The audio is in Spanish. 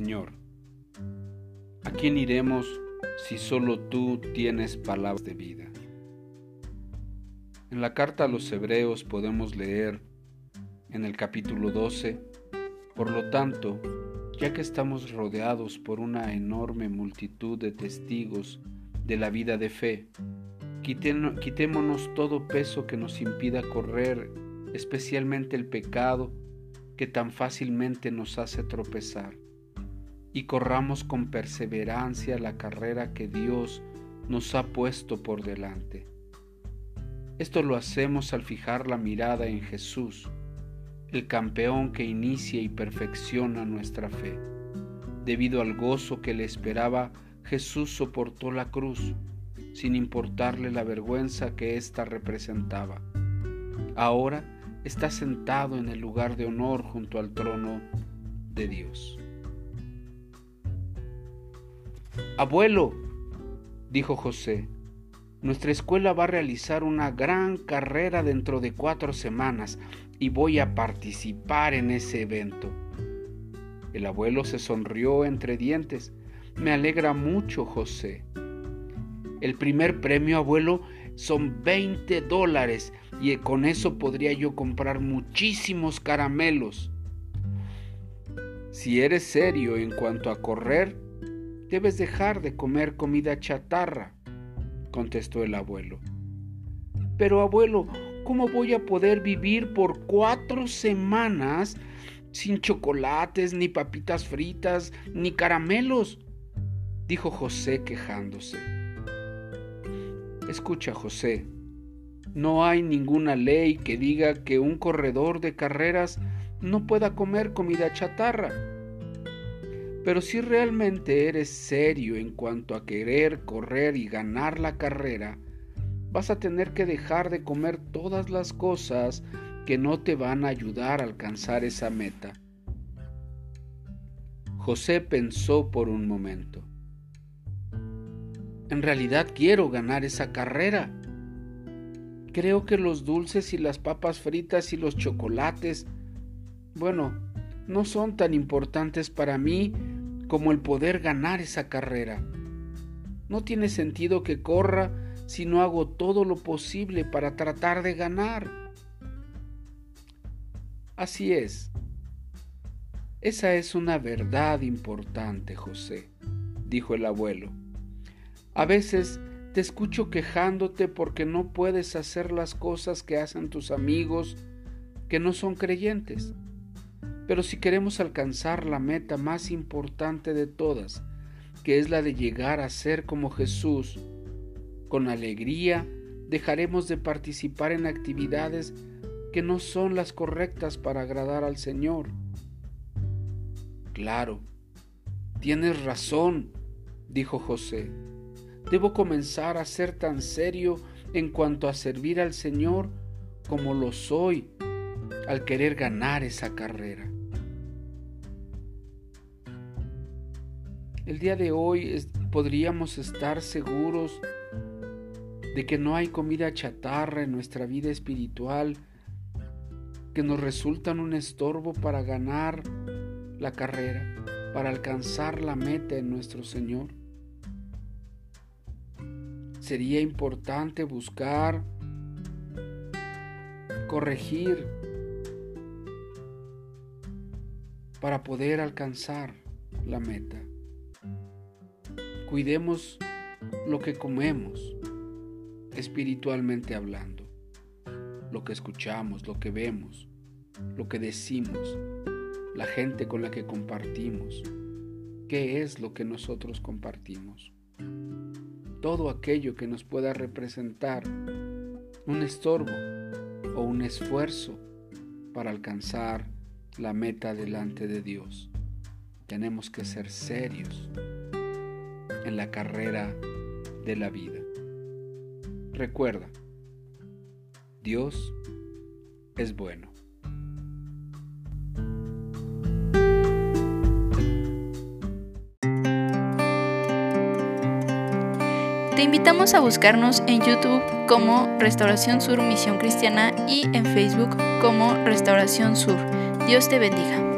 Señor, ¿a quién iremos si solo tú tienes palabras de vida? En la carta a los Hebreos podemos leer en el capítulo 12, por lo tanto, ya que estamos rodeados por una enorme multitud de testigos de la vida de fe, quitémonos todo peso que nos impida correr, especialmente el pecado que tan fácilmente nos hace tropezar, y corramos con perseverancia la carrera que Dios nos ha puesto por delante. Esto lo hacemos al fijar la mirada en Jesús, el campeón que inicia y perfecciona nuestra fe. Debido al gozo que le esperaba, Jesús soportó la cruz, sin importarle la vergüenza que ésta representaba. Ahora está sentado en el lugar de honor junto al trono de Dios. Abuelo, dijo José, nuestra escuela va a realizar una gran carrera dentro de cuatro semanas y voy a participar en ese evento. El abuelo se sonrió entre dientes. Me alegra mucho, José. El primer premio, abuelo, son 20 dólares y con eso podría yo comprar muchísimos caramelos. Si eres serio en cuanto a correr, debes dejar de comer comida chatarra, contestó el abuelo. Pero abuelo, ¿cómo voy a poder vivir por cuatro semanas sin chocolates, ni papitas fritas, ni caramelos? dijo José quejándose. Escucha, José, no hay ninguna ley que diga que un corredor de carreras no pueda comer comida chatarra. Pero si realmente eres serio en cuanto a querer correr y ganar la carrera, vas a tener que dejar de comer todas las cosas que no te van a ayudar a alcanzar esa meta. José pensó por un momento. En realidad quiero ganar esa carrera. Creo que los dulces y las papas fritas y los chocolates, bueno, no son tan importantes para mí como el poder ganar esa carrera. No tiene sentido que corra si no hago todo lo posible para tratar de ganar. Así es. Esa es una verdad importante, José, dijo el abuelo. A veces te escucho quejándote porque no puedes hacer las cosas que hacen tus amigos que no son creyentes. Pero si queremos alcanzar la meta más importante de todas, que es la de llegar a ser como Jesús, con alegría dejaremos de participar en actividades que no son las correctas para agradar al Señor. Claro, tienes razón, dijo José. Debo comenzar a ser tan serio en cuanto a servir al Señor como lo soy al querer ganar esa carrera. El día de hoy podríamos estar seguros de que no hay comida chatarra en nuestra vida espiritual que nos resultan un estorbo para ganar la carrera, para alcanzar la meta en nuestro Señor sería importante buscar, corregir para poder alcanzar la meta. Cuidemos lo que comemos, espiritualmente hablando, lo que escuchamos, lo que vemos, lo que decimos, la gente con la que compartimos, qué es lo que nosotros compartimos todo aquello que nos pueda representar un estorbo o un esfuerzo para alcanzar la meta delante de Dios. Tenemos que ser serios en la carrera de la vida. Recuerda, Dios es bueno. Te invitamos a buscarnos en YouTube como Restauración Sur Misión Cristiana y en Facebook como Restauración Sur. Dios te bendiga.